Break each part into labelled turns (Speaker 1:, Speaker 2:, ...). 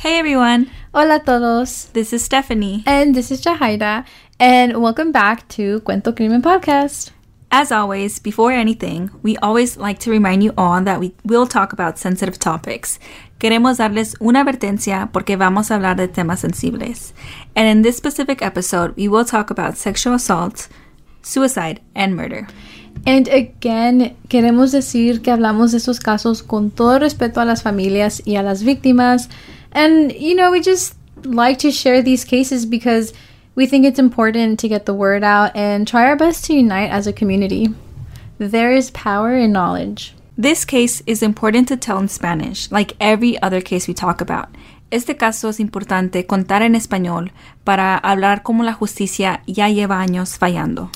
Speaker 1: Hey everyone,
Speaker 2: Hola todos.
Speaker 1: this is Stephanie.
Speaker 2: And this is Jahaira. And welcome back to Cuento Crimen Podcast.
Speaker 1: As always, before anything, we always like to remind you all that we will talk about sensitive topics. Queremos darles una advertencia porque vamos a hablar de temas sensibles. And in this specific episode, we will talk about sexual assault, suicide, and murder.
Speaker 2: And again, queremos decir que hablamos de estos casos con todo respeto a las familias y a las víctimas. And, you know, we just like to share these cases because we think it's important to get the word out and try our best to unite as a community. There is power in knowledge.
Speaker 1: This case is important to tell in Spanish, like every other case we talk about. Este caso es importante contar en español para hablar como la justicia ya lleva años fallando.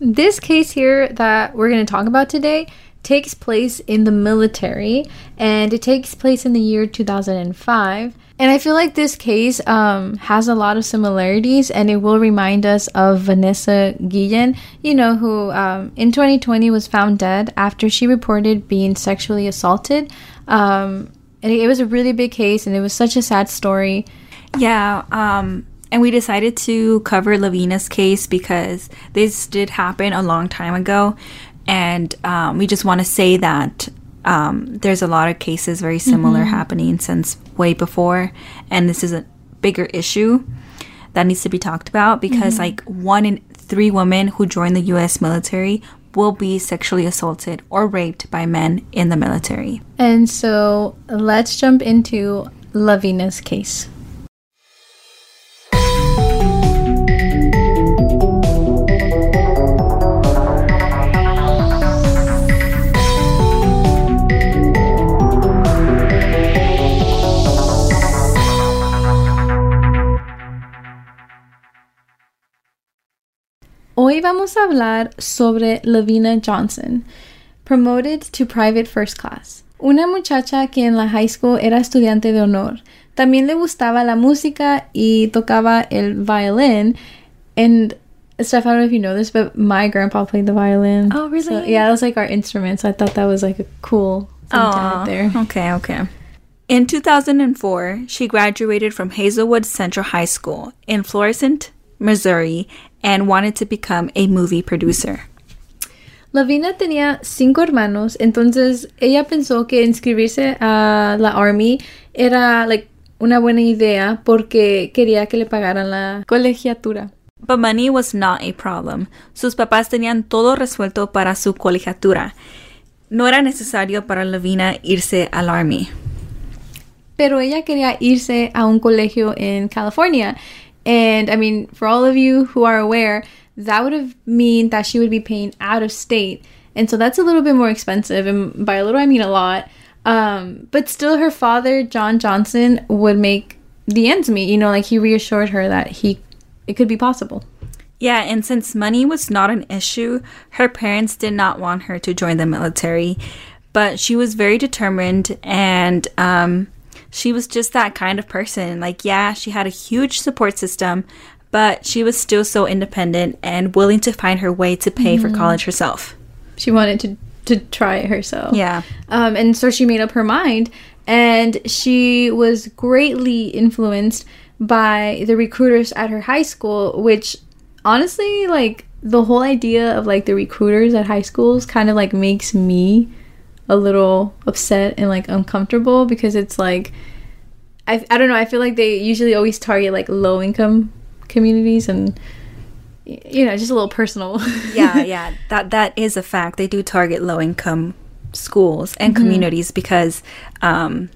Speaker 2: This case here that we're going to talk about today takes place in the military and it takes place in the year 2005. And I feel like this case um, has a lot of similarities and it will remind us of Vanessa Guillen, you know, who um, in 2020 was found dead after she reported being sexually assaulted. Um, and it was a really big case and it was such a sad story.
Speaker 1: Yeah, um, and we decided to cover LeVena's case because this did happen a long time ago, and um, we just want to say that um, there's a lot of cases very similar happening since way before, and this is a bigger issue that needs to be talked about because like one in three women who join the U.S. military will be sexually assaulted or raped by men in the military.
Speaker 2: And so let's jump into LeVena's case. Hoy vamos a hablar sobre LeVena Johnson, promoted to private first class. Una muchacha que en la high school era estudiante de honor. También le gustaba la música y tocaba el violin. And Steph, I don't know if you know this, but my grandpa played the violin.
Speaker 1: Oh, really?
Speaker 2: So, yeah, that was like our instrument. So I thought that was like a cool thing to
Speaker 1: Aw,
Speaker 2: add there.
Speaker 1: Okay, okay. In 2004, she graduated from Hazelwood Central High School in Florissant, Missouri, and wanted to become a movie producer.
Speaker 2: Lavina tenía cinco hermanos, entonces ella pensó que inscribirse a la Army era like una buena idea porque quería que le pagaran la colegiatura.
Speaker 1: But money was not a problem. Sus papás tenían todo resuelto para su colegiatura. No era necesario para Lavina irse al Army.
Speaker 2: Pero ella quería irse a un colegio en California. And I mean, for all of you who are aware, that would have mean that she would be paying out of state. And so that's a little bit more expensive. And by a little, I mean a lot. Um, but still, her father, John Johnson, would make the ends meet. You know, like he reassured her that he it could be possible.
Speaker 1: Yeah, and since money was not an issue, her parents did not want her to join the military. But she was very determined and um, she was just that kind of person. Like, yeah, she had a huge support system, but she was still so independent and willing to find her way to pay for college herself.
Speaker 2: She wanted to to try it herself.
Speaker 1: Yeah.
Speaker 2: Um, and so she made up her mind, and she was greatly influenced by the recruiters at her high school, which honestly, like, the whole idea of like the recruiters at high schools kind of like makes me a little upset and like uncomfortable because it's like, I, I don't know, I feel like they usually always target like low income communities and, you know, just a little personal.
Speaker 1: yeah, yeah, that that is a fact. They do target low income schools and communities because um,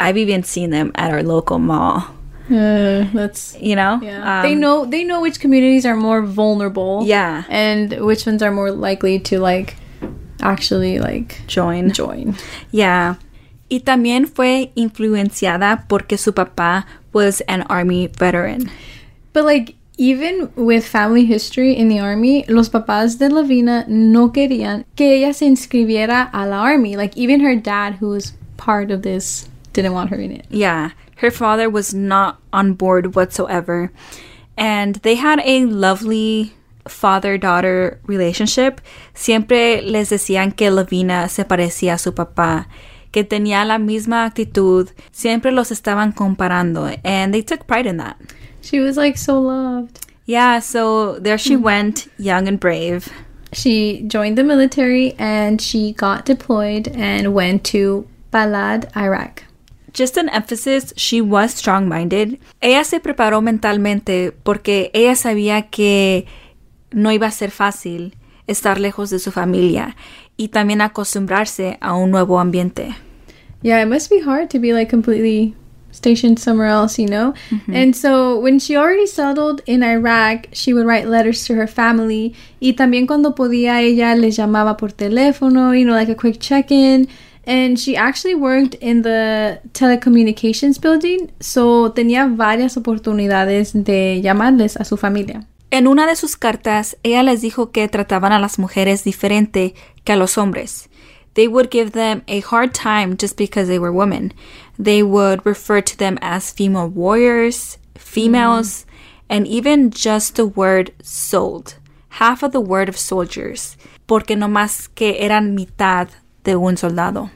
Speaker 1: I've even seen them at our local mall.
Speaker 2: Uh, that's
Speaker 1: You know,
Speaker 2: Yeah.
Speaker 1: Um,
Speaker 2: they know they know which communities are more vulnerable.
Speaker 1: Yeah,
Speaker 2: And which ones are more likely to like actually like
Speaker 1: join.
Speaker 2: join.
Speaker 1: Yeah. Y también fue influenciada porque su papá was an army veteran.
Speaker 2: But like even with family history in the army, los papás de LeVena no querían que ella se inscribiera a la army. Like even her dad who was part of this didn't want her in it.
Speaker 1: Yeah, her father was not on board whatsoever. And they had a lovely father daughter relationship. Siempre les decían que LeVena se parecía a su papá. que tenía la misma actitud, siempre los estaban comparando, and they took pride in that.
Speaker 2: She was like so loved.
Speaker 1: Yeah, so there she mm. went, young and brave.
Speaker 2: She joined the military and she got deployed and went to Balad, Iraq.
Speaker 1: Just an emphasis, she was strong-minded. Ella se preparó mentalmente porque ella sabía que no iba a ser fácil estar lejos de su familia y también acostumbrarse a un nuevo ambiente.
Speaker 2: Yeah, it must be hard to be like completely stationed somewhere else, you know? And so when she already settled in Iraq, she would write letters to her family. Y también cuando podía, ella les llamaba por teléfono, you know, like a quick check in. And she actually worked in the telecommunications building, so tenía varias oportunidades de llamarles a su familia.
Speaker 1: En una de sus cartas, ella les dijo que trataban a las mujeres diferente que a los hombres. They would give them a hard time just because they were women. They would refer to them as female warriors, females, mm. and even just the word sold. Half of the word of soldiers. Porque no más que eran mitad de un soldado.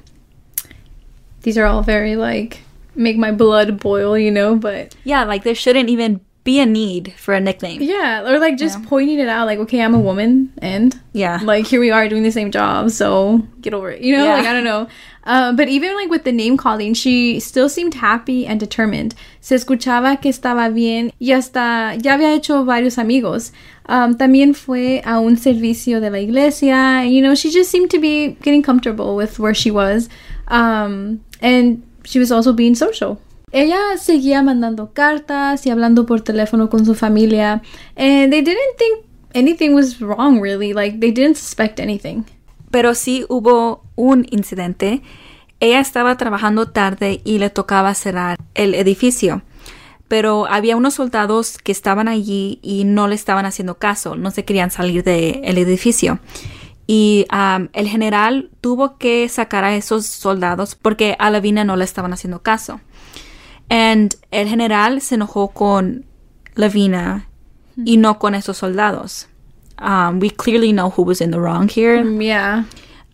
Speaker 2: These are all very like make my blood boil, you know, but
Speaker 1: Yeah, like there shouldn't even be a need for a nickname.
Speaker 2: yeah, or like just pointing it out like okay, I'm a woman and
Speaker 1: Yeah.
Speaker 2: like here we are doing the same job, so get over it. You know,
Speaker 1: Yeah.
Speaker 2: like I don't know. Uh, but even like with the name calling, she still seemed happy and determined. Se escuchaba que estaba bien y hasta ya había hecho varios amigos. Um, también fue a un servicio de la iglesia. And, you know, she just seemed to be getting comfortable with where she was. Um, and she was also being social. Ella seguía mandando cartas y hablando por teléfono con su familia. And they didn't think anything was wrong, really. Like, they didn't suspect anything.
Speaker 1: Pero sí hubo un incidente. Ella estaba trabajando tarde y le tocaba cerrar el edificio. Pero había unos soldados que estaban allí y no le estaban haciendo caso, no se querían salir del edificio. Y um, el general tuvo que sacar a esos soldados porque a Lavina no le estaban haciendo caso. And el general se enojó con LeVena y no con esos soldados. Um, we clearly know who was in the wrong here.
Speaker 2: Mm, Yeah.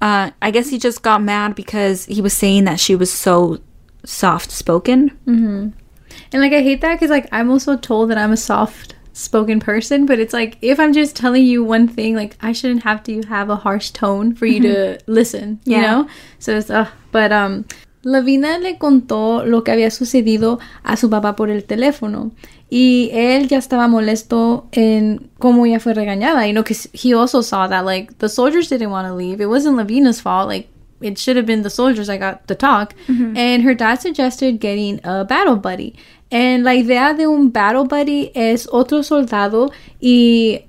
Speaker 1: Uh, I guess he just got mad because he was saying that she was so soft spoken.
Speaker 2: And like I hate that because like I'm also told that I'm a soft spoken person, but it's like if I'm just telling you one thing, like I shouldn't have to have a harsh tone for you to listen, you
Speaker 1: Yeah.
Speaker 2: know? So it's uh but um Lavina le contó lo que había sucedido a su papá por el teléfono y él ya estaba molesto en cómo ella fue regañada, you know, because he also saw that like the soldiers didn't want to leave. It wasn't Lavina's fault, like it should have been the soldiers that got the talk. And her dad suggested getting a battle buddy. And la idea de un battle buddy es otro soldado y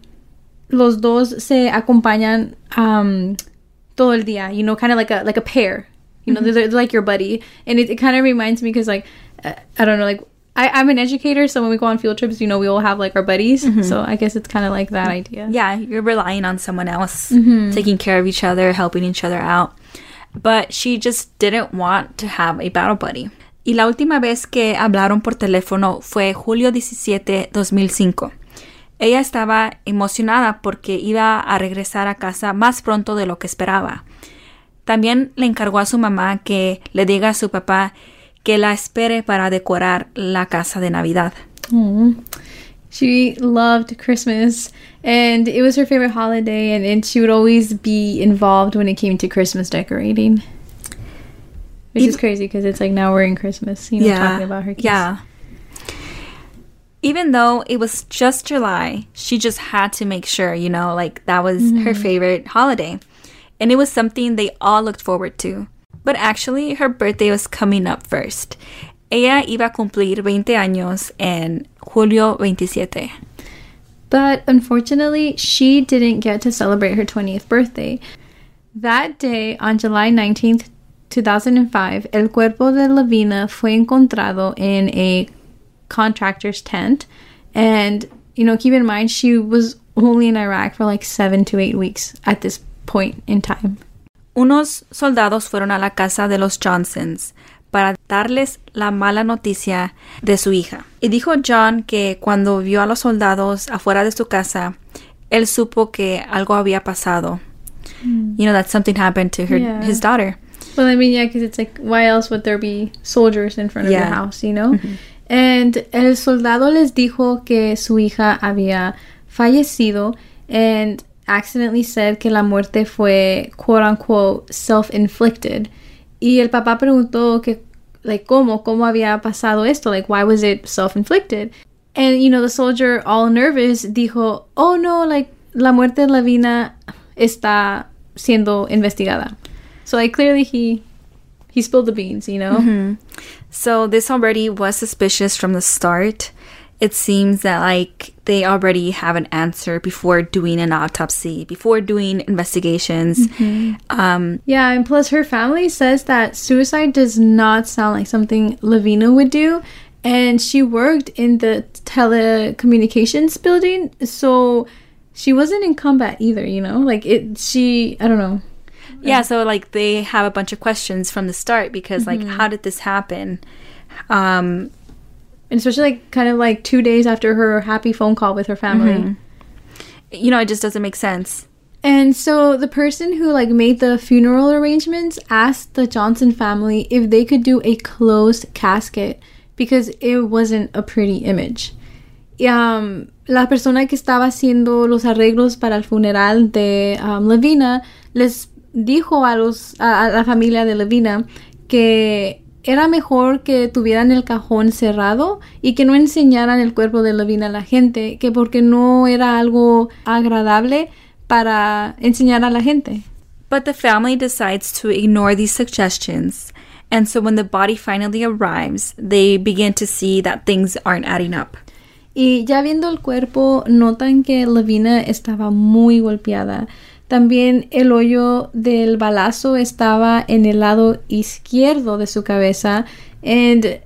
Speaker 2: los dos se acompañan um, todo el día, you know, kind of like a like a pair. You know, they're, they're like your buddy, and it, it kind of reminds me because like uh, I don't know, like I, I'm an educator, so when we go on field trips, you know, we all have like our buddies. So I guess it's kind of like that idea.
Speaker 1: Yeah, you're relying on someone else, taking care of each other, helping each other out. But she just didn't want to have a battle buddy. Y la última vez que hablaron por teléfono fue julio 17, 2005. Ella estaba emocionada porque iba a regresar a casa más pronto de lo que esperaba. También le encargó a su mamá que le diga a su papá que la espere para decorar la casa de Navidad.
Speaker 2: Aw. She loved Christmas and it was her favorite holiday and, and she would always be involved when it came to Christmas decorating. Which is crazy because it's like now we're in Christmas, you know, talking about her kids.
Speaker 1: Yeah. Even though it was just July, she just had to make sure, you know, like that was mm-hmm. her favorite holiday. And it was something they all looked forward to. But actually, her birthday was coming up first. Ella iba a cumplir 20 años en julio 27.
Speaker 2: But unfortunately, she didn't get to celebrate her 20th birthday. That day, on July 19th, 2005, el cuerpo de LeVena fue encontrado in a contractor's tent. And, you know, keep in mind, she was only in Iraq for like seven to eight weeks at this point in time.
Speaker 1: Unos soldados fueron a la casa de los Johnsons para darles la mala noticia de su hija. Y dijo John que cuando vio a los soldados afuera de su casa, él supo que algo había pasado. You know, that something happened to her,
Speaker 2: Yeah.
Speaker 1: his daughter.
Speaker 2: Well, I mean, yeah, because it's like, why else would there be soldiers in front of
Speaker 1: Yeah.
Speaker 2: the house, you know? And el soldado les dijo que su hija había fallecido and accidentally said que la muerte fue quote unquote self-inflicted. Y el papá preguntó que, like, ¿cómo? ¿Cómo había pasado esto? Like, why was it self-inflicted? And, you know, the soldier, all nervous, dijo, oh no, like, la muerte de LeVena está siendo investigada. So, like, clearly he, he spilled the beans, you know? Mm-hmm.
Speaker 1: So this already was suspicious from the start. It seems that like they already have an answer before doing an autopsy, before doing investigations. Um,
Speaker 2: Yeah, and plus her family says that suicide does not sound like something LeVena would do. And she worked in the telecommunications building, so she wasn't in combat either, you know? Like it she I don't know.
Speaker 1: yeah, so like they have a bunch of questions from the start because like how did this happen? Um,
Speaker 2: And especially like kind of like two days after her happy phone call with her family.
Speaker 1: you know, it just doesn't make sense.
Speaker 2: And so the person who like made the funeral arrangements asked the Johnson family if they could do a closed casket because it wasn't a pretty image. Um, la persona que estaba haciendo los arreglos para el funeral de um, LeVena les dijo a los a, a la familia de LeVena que era mejor que tuvieran el cajón cerrado y que no enseñaran el cuerpo de Levina a la gente, que porque no era algo agradable para enseñar a la gente.
Speaker 1: But the family decides to ignore these suggestions. And so when the body finally arrives, they begin to see that things aren't adding up.
Speaker 2: Y ya viendo el cuerpo, notan que Lavina estaba muy golpeada. También el hoyo del balazo estaba en el lado izquierdo de su cabeza. And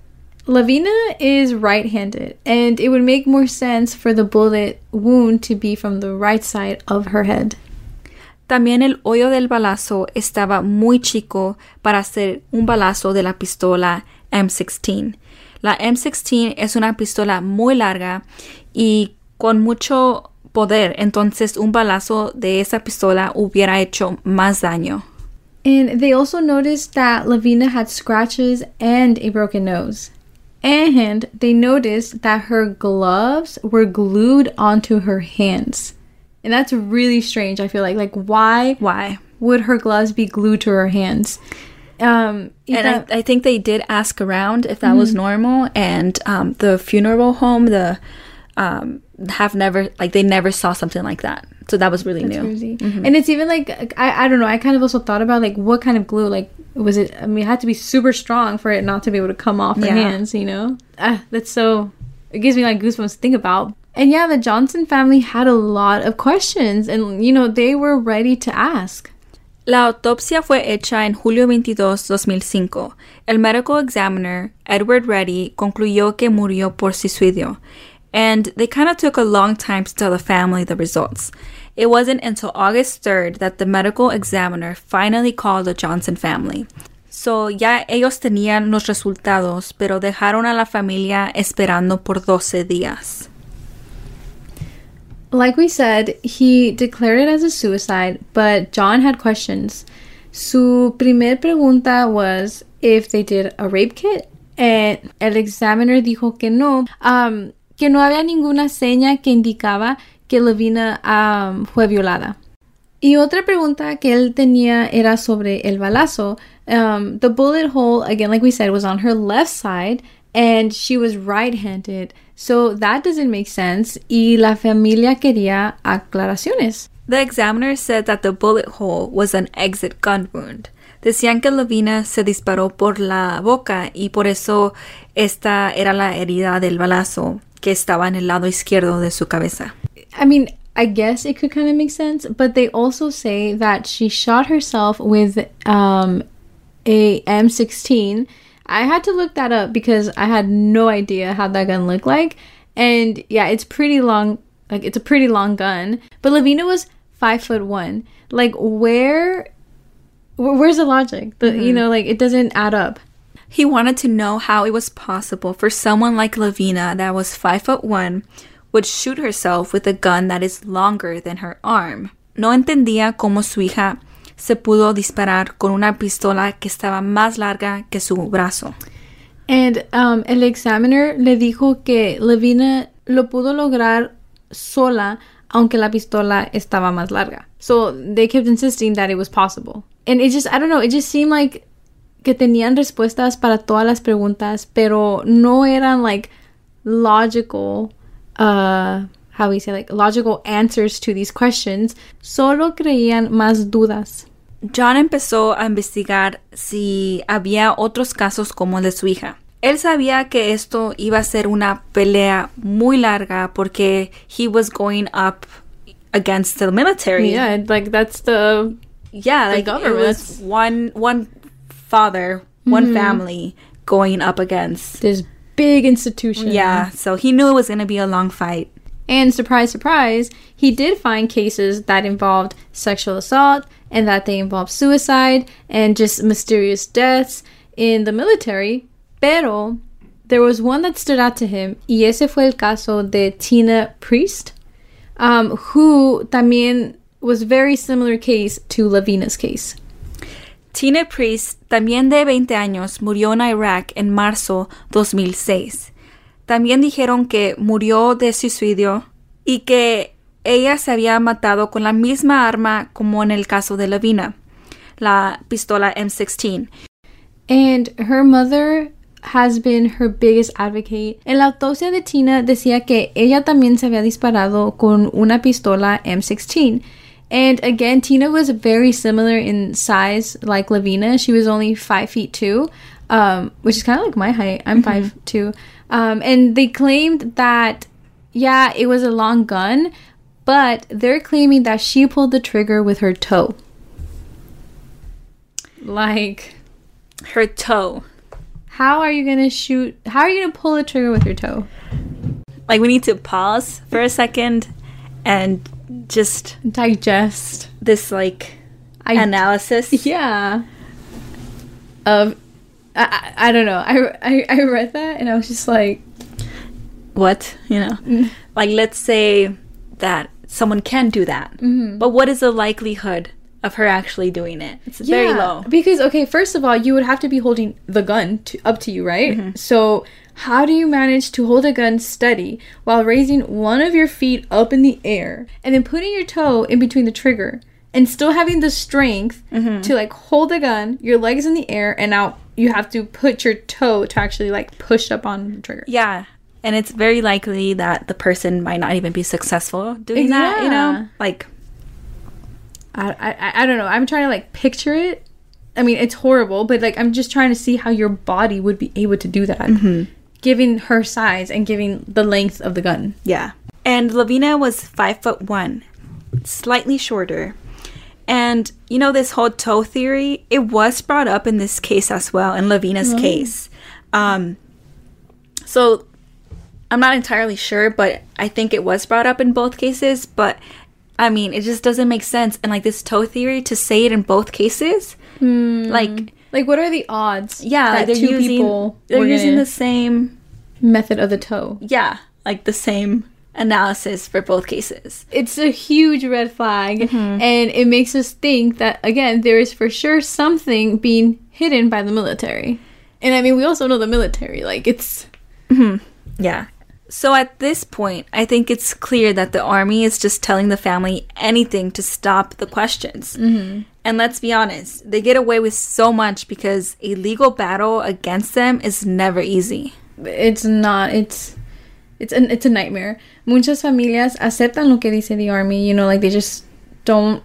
Speaker 2: Lavina is right handed. And it would make more sense for the bullet wound to be from the right side of her head.
Speaker 1: También el hoyo del balazo estaba muy chico para ser un balazo de la pistola M16. La M16 es una pistola muy larga y con mucho poder, entonces un balazo de esa pistola hubiera hecho más daño.
Speaker 2: And they also noticed that LeVena had scratches and a broken nose. And they noticed that her gloves were glued onto her hands. And that's really strange, I feel like. Like, why
Speaker 1: Why?
Speaker 2: would her gloves be glued to her hands? Um,
Speaker 1: And
Speaker 2: ta-
Speaker 1: I, I think they did ask around if that was normal, and um, the funeral home, the um, have never like they never saw something like that. So that was really new.
Speaker 2: crazy. And it's even like I, I don't know. I kind of also thought about like what kind of glue. Like was it? I mean, it had to be super strong for it not to be able to come off her
Speaker 1: Yeah.
Speaker 2: hands. You know, ah, that's so. It gives me like goosebumps to think about. And yeah, the Johnson family had a lot of questions, and you know they were ready to ask.
Speaker 1: La autopsia fue hecha en julio 22, 2005. El medical examiner, Edward Reddy, concluyó que murió por suicidio. And they kind of took a long time to tell the family the results. It wasn't until August 3rd that the medical examiner finally called the Johnson family. So ya ellos tenían los resultados, pero dejaron a la familia esperando por 12 días.
Speaker 2: Like we said, he declared it as a suicide, but John had questions. Su primer pregunta was if they did a rape kit, and el examiner dijo que no, um, que no había ninguna seña que indicaba que LeVena um, fue violada. Y otra pregunta que él tenía era sobre el balazo. Um, the bullet hole, again, like we said, was on her left side, and she was right-handed. So that doesn't make sense. Y la familia quería aclaraciones.
Speaker 1: The examiner said that the bullet hole was an exit gun wound. Decían que LeVena se disparó por la boca y por eso esta era la herida del balazo que estaba en el lado izquierdo de su cabeza.
Speaker 2: I mean, I guess it could kind of make sense, but they also say that she shot herself with um, a M16. I had to look that up because I had no idea how that gun looked like. And yeah, it's pretty long. Like it's a pretty long gun. But LeVena was five foot one. Like where, wh- where's the logic? The you know like it doesn't add up.
Speaker 1: He wanted to know how it was possible for someone like LeVena that was five foot one would shoot herself with a gun that is longer than her arm. No entendía cómo su hija se pudo disparar con una pistola que estaba más larga que su brazo.
Speaker 2: And um, el examiner le dijo que LeVena lo pudo lograr sola, aunque la pistola estaba más larga. So they kept insisting that it was possible. And it just, I don't know, it just seemed like que tenían respuestas para todas las preguntas, pero no eran like logical, uh, how we say, like logical answers to these questions. Solo creían más dudas.
Speaker 1: John empezó a investigar si había otros casos como el de su hija. Él sabía que esto iba a ser una pelea muy larga porque he was going up against the military.
Speaker 2: Yeah, like that's the
Speaker 1: yeah,
Speaker 2: the
Speaker 1: like it
Speaker 2: government.
Speaker 1: was one one father, one mm-hmm. family going up against.
Speaker 2: this big institution.
Speaker 1: Yeah, so he knew it was going to be a long fight.
Speaker 2: And surprise, surprise, he did find cases that involved sexual assault and that they involved suicide and just mysterious deaths in the military. Pero there was one that stood out to him, y ese fue el caso de Tina Priest, um, who también was very similar case to Lavina's case.
Speaker 1: Tina Priest, también de 20 años, murió en Irak en marzo 2006. También dijeron que murió de suicidio y que ella se había matado con la misma arma como en el caso de Lavina, la pistola M16.
Speaker 2: And her mother has been her biggest advocate. En la autopsia de Tina decía que ella también se había disparado con una pistola M16. And again, Tina was very similar in size like LeVena. She was only five feet two, um, which is kind of like my height. I'm five two. Um, and they claimed that, yeah, it was a long gun, but they're claiming that she pulled the trigger with her toe. Like,
Speaker 1: Her toe.
Speaker 2: How are you gonna shoot? How are you gonna pull the trigger with your toe?
Speaker 1: Like we need to pause for a second and just
Speaker 2: Digest.
Speaker 1: this like
Speaker 2: I
Speaker 1: analysis.
Speaker 2: yeah. Of, I, I, I don't know. I, I I read that and I was just like,
Speaker 1: What, you know?
Speaker 2: Mm.
Speaker 1: Like let's say that someone can do that.
Speaker 2: Mm-hmm.
Speaker 1: But what is the likelihood of her actually doing it? It's very low.
Speaker 2: Because okay, first of all, you would have to be holding the gun to, up to you, right?
Speaker 1: Mm-hmm.
Speaker 2: So how do you manage to hold a gun steady while raising one of your feet up in the air and then putting your toe in between the trigger and still having the strength
Speaker 1: Mm-hmm.
Speaker 2: to like hold the gun, your legs in the air, and now you have to put your toe to actually like push up on the trigger.
Speaker 1: Yeah. And it's very likely that the person might not even be successful doing that, you know? Like
Speaker 2: I, I I don't know. I'm trying to like picture it. I mean, it's horrible, but like I'm just trying to see how your body would be able to do that,
Speaker 1: Mm-hmm.
Speaker 2: given her size and given the length of the gun.
Speaker 1: Yeah. And LeVena was five foot one, slightly shorter. And you know, this whole toe theory, it was brought up in this case as well, in LeVena's case. Um, so I'm not entirely sure, but I think it was brought up in both cases. But I mean, it just doesn't make sense. And like this toe theory to say it in both cases, hmm. like,
Speaker 2: Like, what are the odds?
Speaker 1: yeah,
Speaker 2: that
Speaker 1: like they're
Speaker 2: two
Speaker 1: using,
Speaker 2: people
Speaker 1: they're using the same
Speaker 2: method of the toe.
Speaker 1: yeah, like the same analysis for both cases.
Speaker 2: It's a huge red flag, mm-hmm. and it makes us think that again there is for sure something being hidden by the military. And I mean, we also know the military. Like, it's mm-hmm.
Speaker 1: Yeah. So at this point, I think it's clear that the army is just telling the family anything to stop the questions. Mm-hmm. And let's be honest, they get away with so much because a legal battle against them is never easy.
Speaker 2: it's not it's it's an it's a nightmare muchas familias aceptan lo que dice the army you know like they just don't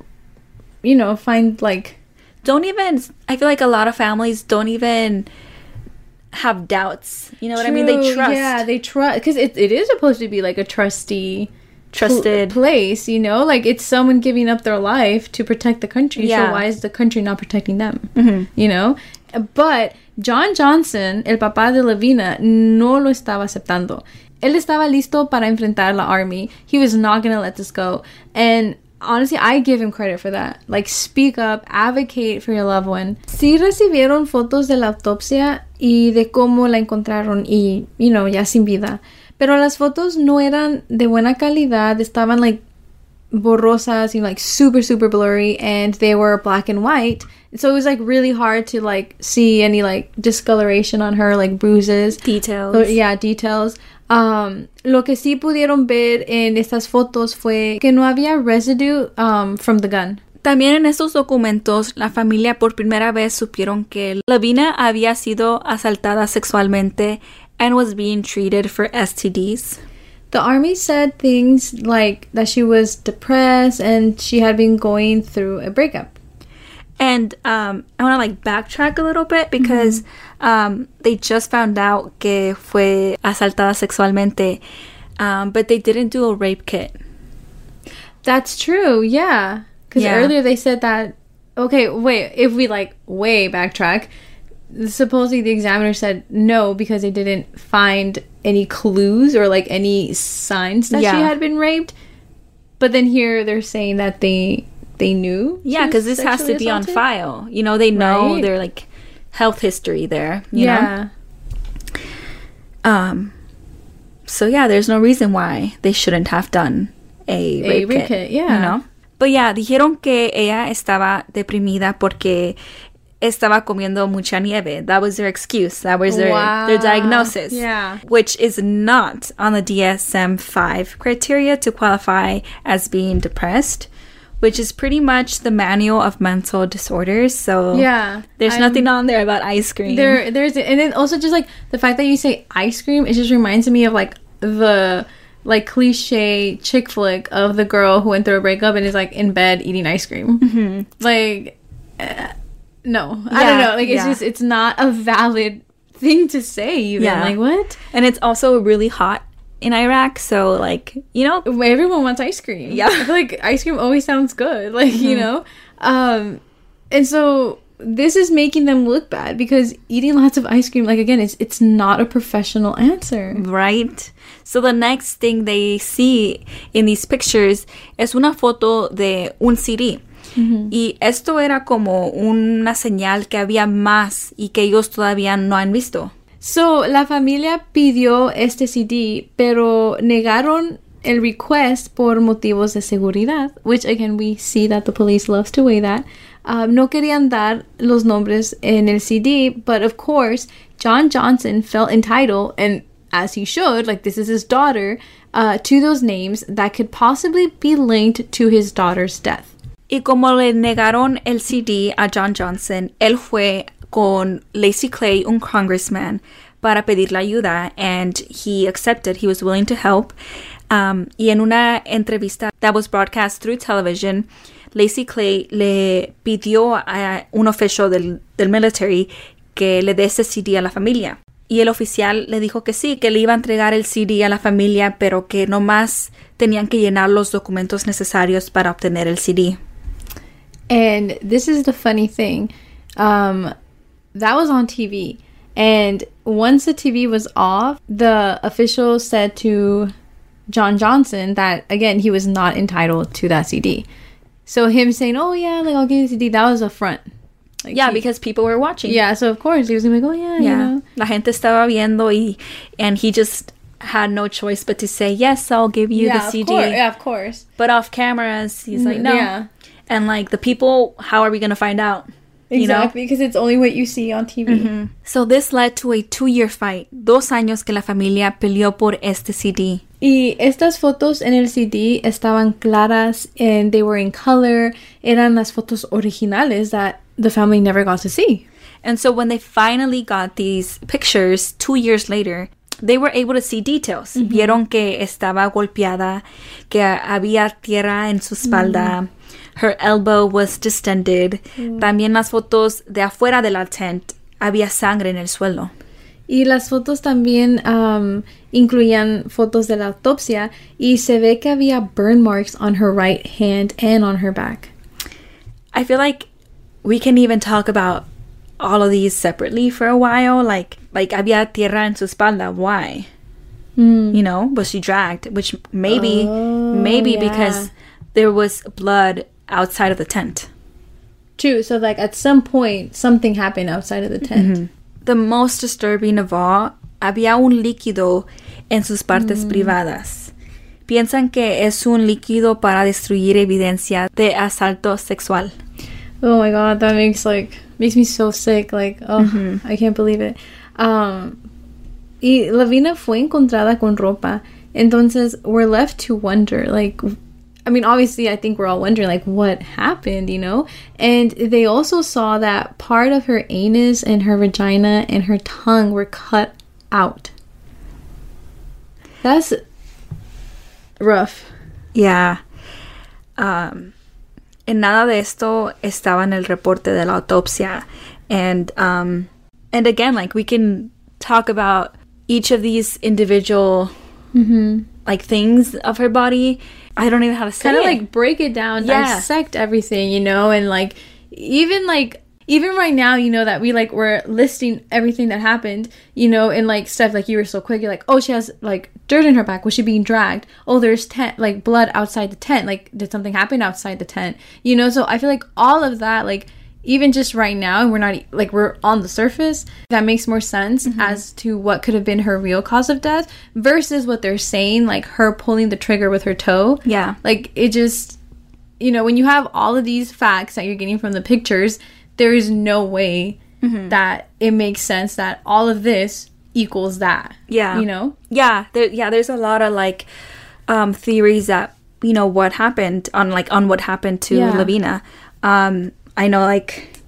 Speaker 2: you know find like
Speaker 1: Don't even, I feel like a lot of families don't even have doubts. You know what I mean? They
Speaker 2: True,
Speaker 1: trust.
Speaker 2: yeah they trust because it, it is supposed to be like a trusty pl-
Speaker 1: trusted.
Speaker 2: place you know like it's someone giving up their life to protect the country
Speaker 1: Yeah.
Speaker 2: so why is the country not protecting them mm-hmm. you know but john johnson el papá de levena no lo estaba aceptando él estaba listo para enfrentar la army he was not going to let this go and honestly i give him credit for that like speak up advocate for your loved one sí recibieron fotos de la autopsia y de cómo la encontraron y you know ya sin vida pero las fotos no eran de buena calidad estaban like borrosas, you know, like super, super blurry, and they were black and white. So it was like really hard to like see any like discoloration on her, like bruises.
Speaker 1: Details.
Speaker 2: Or, yeah, details. Um, lo que sí pudieron ver en estas fotos fue que no había residue um, from the gun.
Speaker 1: También en estos documentos, la familia por primera vez supieron que Lavina había sido asaltada sexualmente and was being treated for STDs.
Speaker 2: The army said things like that she was depressed and she had been going through a breakup.
Speaker 1: And um, I want to like backtrack a little bit because um, they just found out que fue asaltada sexualmente, um, but they didn't do a rape kit.
Speaker 2: That's true, yeah. Because
Speaker 1: Yeah.
Speaker 2: earlier they said that. Okay, wait. If we like way backtrack, supposedly the examiner said no because they didn't find any clues or like any signs that she had been raped. But then here they're saying that they they knew.
Speaker 1: Yeah, because this has to be on file. You know, they know
Speaker 2: Right.
Speaker 1: their like health history there. You Know?
Speaker 2: Yeah.
Speaker 1: Um. So yeah, there's no reason why they shouldn't have done a,
Speaker 2: A
Speaker 1: rape,
Speaker 2: rape
Speaker 1: kit,
Speaker 2: kit, yeah.
Speaker 1: You know. But yeah, dijeron que ella estaba deprimida porque estaba comiendo mucha nieve. That was their excuse. That was their their diagnosis.
Speaker 2: Yeah.
Speaker 1: Which is not on the DSM-5 criteria to qualify as being depressed, which is pretty much the manual of mental disorders. So
Speaker 2: Yeah.
Speaker 1: there's
Speaker 2: I'm-
Speaker 1: nothing on there about ice cream.
Speaker 2: There, there's, and then also just like the fact that you say ice cream, it just reminds me of like the like cliche chick flick of the girl who went through a breakup and is like in bed eating ice cream. Mm-hmm. Like, uh, no, I don't know. Like, it's
Speaker 1: yeah.
Speaker 2: just it's not a valid thing to say. Even
Speaker 1: Yeah.
Speaker 2: like what?
Speaker 1: And it's also really hot in Iraq, so like you know,
Speaker 2: Everyone wants ice cream.
Speaker 1: Yeah.
Speaker 2: I feel like ice cream always sounds good. Like, you know? Um and so this is making them look bad because eating lots of ice cream, like again, it's it's not a professional answer.
Speaker 1: right? So the next thing they see in these pictures es una foto de un CD. Y esto era como una señal que había más y que ellos todavía no han visto.
Speaker 2: So la familia pidió este CD, pero negaron el request por motivos de seguridad, which again we see that the police loves to weigh that. Um, no querían dar los nombres en el CD, but of course John Johnson felt entitled, and as he should, like this is his daughter, uh, to those names that could possibly be linked to his daughter's death.
Speaker 1: Y como le negaron el CD a John Johnson, él fue con Lacey Clay, un congressman, para pedirle ayuda, and he accepted. He was willing to help. Um, y en una entrevista that was broadcast through television, Lacey Clay le pidió a un oficial del, del military que le dé ese CD a la familia. Y el oficial le dijo que sí, que le iba a entregar el CD a la familia, pero que nomás tenían que llenar los documentos necesarios para obtener el CD.
Speaker 2: And this is the funny thing. Um, that was on TV. And once the TV was off, the official said to John Johnson that, again, he was not entitled to that CD. So him saying, oh, yeah, like, I'll give you the CD, that was a front. Like,
Speaker 1: Yeah,
Speaker 2: he-
Speaker 1: because people were watching.
Speaker 2: Yeah, so of course he was gonna be like, oh, yeah, you
Speaker 1: Yeah.
Speaker 2: know.
Speaker 1: La gente estaba viendo y and he just had no choice but to say, "Yes, I'll give you the CD."
Speaker 2: Yeah, of course.
Speaker 1: But off cameras, he's like, mm, "No."
Speaker 2: Yeah.
Speaker 1: And like the people, how are we going to find out? You know?
Speaker 2: Exactly, because it's only what you see on TV. Mm-hmm.
Speaker 1: So this led to a two-year fight. Dos años que la familia peleó por este CD.
Speaker 2: Y estas fotos en el CD estaban claras and they were in color. Eran las fotos originales that the family never got to see.
Speaker 1: And so when they finally got these pictures two years later, they were able to see details. Mm-hmm. Vieron que estaba golpeada, que había tierra en su espalda. Mm-hmm. Her elbow was distended. También las fotos de afuera de la tent había sangre en el suelo.
Speaker 2: Y las fotos también um, incluían fotos de la autopsia y se ve que había burn marks on her right hand and on her back.
Speaker 1: I feel like we can even talk about all of these separately for a while. Like, like había tierra en su espalda. Why? You know, was she dragged? Which maybe,
Speaker 2: Oh,
Speaker 1: maybe
Speaker 2: yeah.
Speaker 1: because there was blood outside of the tent.
Speaker 2: True, so like at some point something happened outside of the tent. Mm-hmm.
Speaker 1: The most disturbing of all, había un líquido en sus partes mm. privadas. piensan que es un líquido para destruir evidencia de asalto sexual.
Speaker 2: Oh my god, that makes like makes me so sick. Like, oh, mm-hmm. I can't believe it. Um, y LeVena fue encontrada con ropa. Entonces, we're left to wonder, like, I mean, obviously, I think we're all wondering, like, what happened, you know? And they also saw that part of her anus and her vagina and her tongue were cut out. That's rough.
Speaker 1: Yeah. Um, en nada de esto estaba en el reporte de la autopsia. And, um, and again, like, we can talk about each of these individual, like, things of her body. I don't even know how to say
Speaker 2: kind of like break it down,
Speaker 1: Yeah.
Speaker 2: dissect everything, you know, and like even like even right now, you know that we like we're listing everything that happened, you know, and like stuff like you were so quick, you're like, oh, she has like dirt in her back. Was she being dragged? Oh, there's tent like blood outside the tent. Like, did something happen outside the tent? You know, so I feel like all of that, like even just right now, and we're not like we're on the surface. That makes more sense as to what could have been her real cause of death versus what they're saying, like her pulling the trigger with her toe.
Speaker 1: Yeah.
Speaker 2: Like it just you know, when you have all of these facts that you're getting from the pictures, there is no way that it makes sense that all of this equals that.
Speaker 1: Yeah.
Speaker 2: You know?
Speaker 1: yeah there yeah there's a lot of like um theories that you know what happened on like on what happened to
Speaker 2: Yeah.
Speaker 1: levena um i know like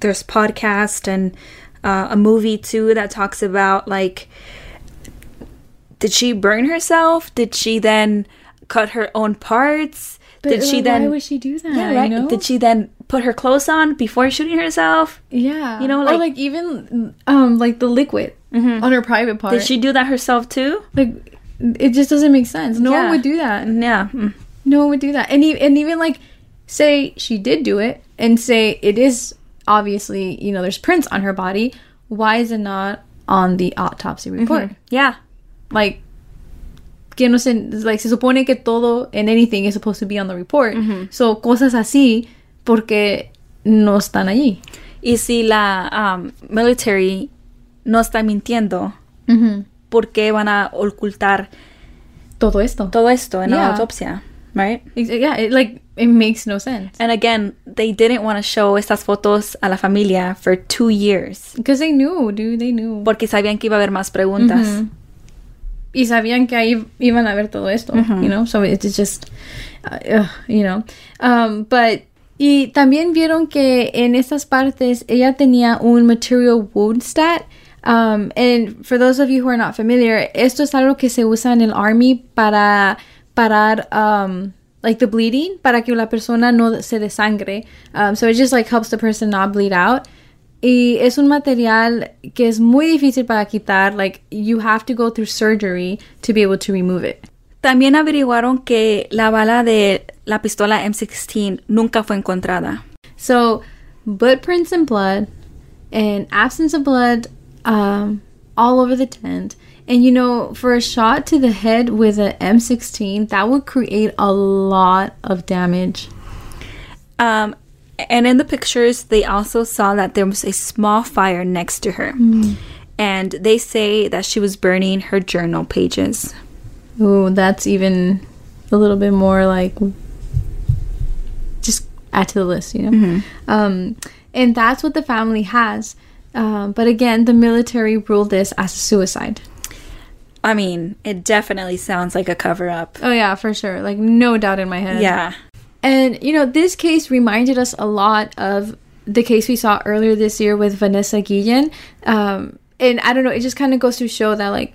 Speaker 1: there's podcast and uh, a movie too that talks about like did she burn herself did she then cut her own parts did she
Speaker 2: like,
Speaker 1: then
Speaker 2: why would she do that?
Speaker 1: yeah right
Speaker 2: You know?
Speaker 1: did she then put her clothes on before shooting herself
Speaker 2: yeah.
Speaker 1: you know,
Speaker 2: or
Speaker 1: like-
Speaker 2: like even um like the liquid on her private part.
Speaker 1: did she do that herself too
Speaker 2: like it just doesn't make sense. No
Speaker 1: Yeah.
Speaker 2: one would do that.
Speaker 1: yeah mm.
Speaker 2: No one would do that. And e- and even like say she did do it and say it is obviously, you know, there's prints on her body, why is it not on the autopsy report?
Speaker 1: yeah
Speaker 2: Like que no se like se supone que todo and anything is supposed to be on the report. So cosas así porque no están allí.
Speaker 1: Y si la um, military no está mintiendo, ¿por qué van a ocultar
Speaker 2: Todo esto.
Speaker 1: todo esto en la autopsia? Right?
Speaker 2: Yeah, it, like it makes no sense.
Speaker 1: And again, they didn't want to show estas fotos a la familia for two years
Speaker 2: Because they knew, dude, they knew.
Speaker 1: porque sabían que iba a haber más preguntas.
Speaker 2: y sabían que ahí iban a ver todo esto, you know, so it's just, uh, ugh, you know, um, but y también vieron que en estas partes ella tenía un material wound stat, um, and for those of you who are not familiar, esto es algo que se usa en el army para parar, um, like the bleeding, para que la persona no se desangre, um, so it just like helps the person not bleed out. Y es un material que es muy difícil para quitar. Like, you have to go through surgery to be able to remove it.
Speaker 1: También averiguaron que la bala de la pistola M16 nunca fue encontrada.
Speaker 2: So, footprints and blood, and absence of blood um, all over the tent. And you know, for a shot to the head with an M16, that would create a lot of damage.
Speaker 1: Um, and in the pictures, they also saw that there was a small fire next to her. And they say that she was burning her journal pages.
Speaker 2: Ooh, that's even a little bit more like just add to the list, you know. Um, and that's what the family has. Um, but again, the military ruled this as a suicide.
Speaker 1: I mean, it definitely sounds like a cover up.
Speaker 2: Oh yeah, for sure. Like no doubt in my head.
Speaker 1: Yeah.
Speaker 2: And you know, this case reminded us a lot of the case we saw earlier this year with Vanessa Guillen. Um, and I don't know, it just kind of goes to show that like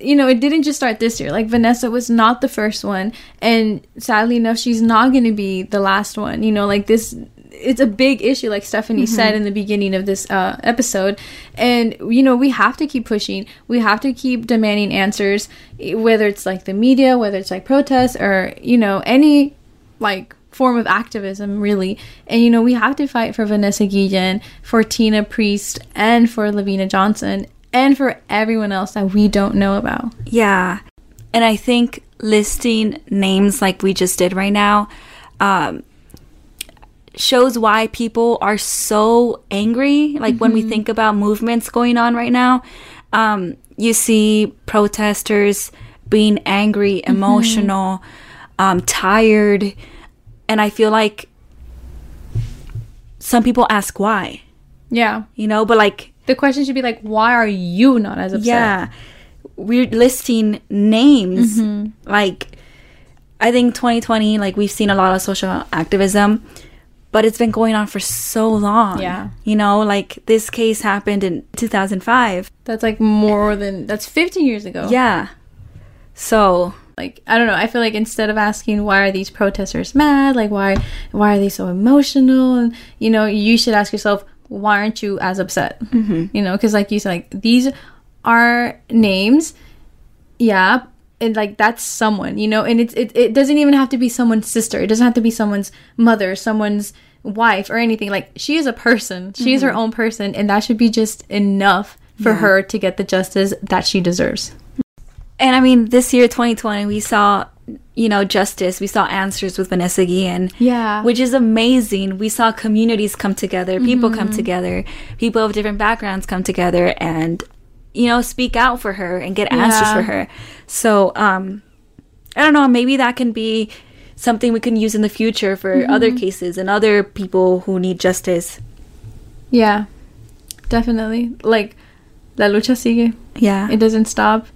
Speaker 2: you know, it didn't just start this year. Like Vanessa was not the first one, and sadly enough, she's not going to be the last one. You know, like this, it's a big issue, like Stephanie said in the beginning of this uh, episode. And you know, we have to keep pushing. We have to keep demanding answers, eh, whether it's like the media, whether it's like protests, or you know, any like form of activism really and you know we have to fight for vanessa guillen for tina priest and for levena johnson and for everyone else that we don't know about
Speaker 1: Yeah. And I think listing names like we just did right now um, shows why people are so angry. Like when we think about movements going on right now, um, you see protesters being angry, emotional, um, tired. And I feel like some people ask why,
Speaker 2: Yeah.
Speaker 1: you know, but like,
Speaker 2: The question should be like, why are you not as upset?
Speaker 1: yeah, we're listing names.
Speaker 2: Mm-hmm.
Speaker 1: Like, I think 2020, like, we've seen a lot of social activism, but it's been going on for so long.
Speaker 2: Yeah.
Speaker 1: You know, like, this case happened in 2005.
Speaker 2: That's like more than that's 15 years ago.
Speaker 1: Yeah. So,
Speaker 2: Like I don't know. I feel like instead of asking why are these protesters mad, like why why are they so emotional, and you know, you should ask yourself why aren't you as upset? Mm-hmm. You know, because like you said, like these are names. Yeah. And like that's someone, you know, and it's it, it doesn't even have to be someone's sister. It doesn't have to be someone's mother, someone's wife or anything. Like she is a person. She is her mm-hmm. own person and that should be just enough for her to get the justice that she deserves.
Speaker 1: and I mean, this year, 2020, we saw, you know, justice. We saw answers with Vanessa Guillen.
Speaker 2: Yeah.
Speaker 1: Which is amazing. We saw communities come together, people come mm-hmm. together, people of different backgrounds come together and, you know, speak out for her and get answers
Speaker 2: Yeah.
Speaker 1: for her. So, um, I don't know, maybe that can be something we can use in the future for other cases and other people who need justice.
Speaker 2: Yeah, definitely. Like, la lucha sigue.
Speaker 1: Yeah.
Speaker 2: It doesn't stop.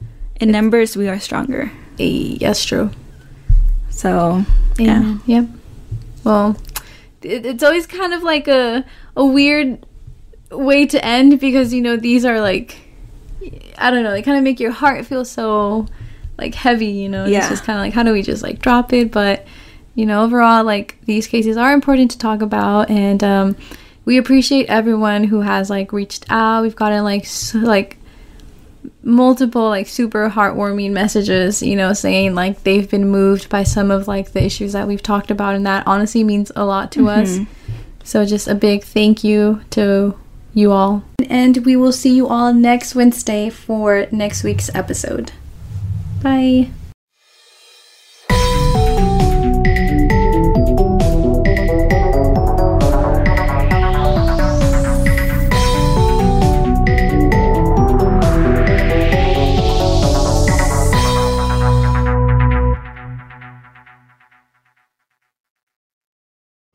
Speaker 1: in numbers, we are stronger.
Speaker 2: That's true.
Speaker 1: So, yeah.
Speaker 2: Amen. Yep. Well, it, it's always kind of like a a weird way to end because you know these are like I don't know. They kind of make your heart feel so like heavy. You know.
Speaker 1: Yeah.
Speaker 2: It's just kind of like how do we just like drop it? But you know, overall, like these cases are important to talk about, and um, we appreciate everyone who has like reached out. We've gotten like so, like multiple like super heartwarming messages you know saying like they've been moved by some of like the issues that we've talked about and that honestly means a lot to us so just a big thank you to you all and we will see you all next wednesday for next week's episode bye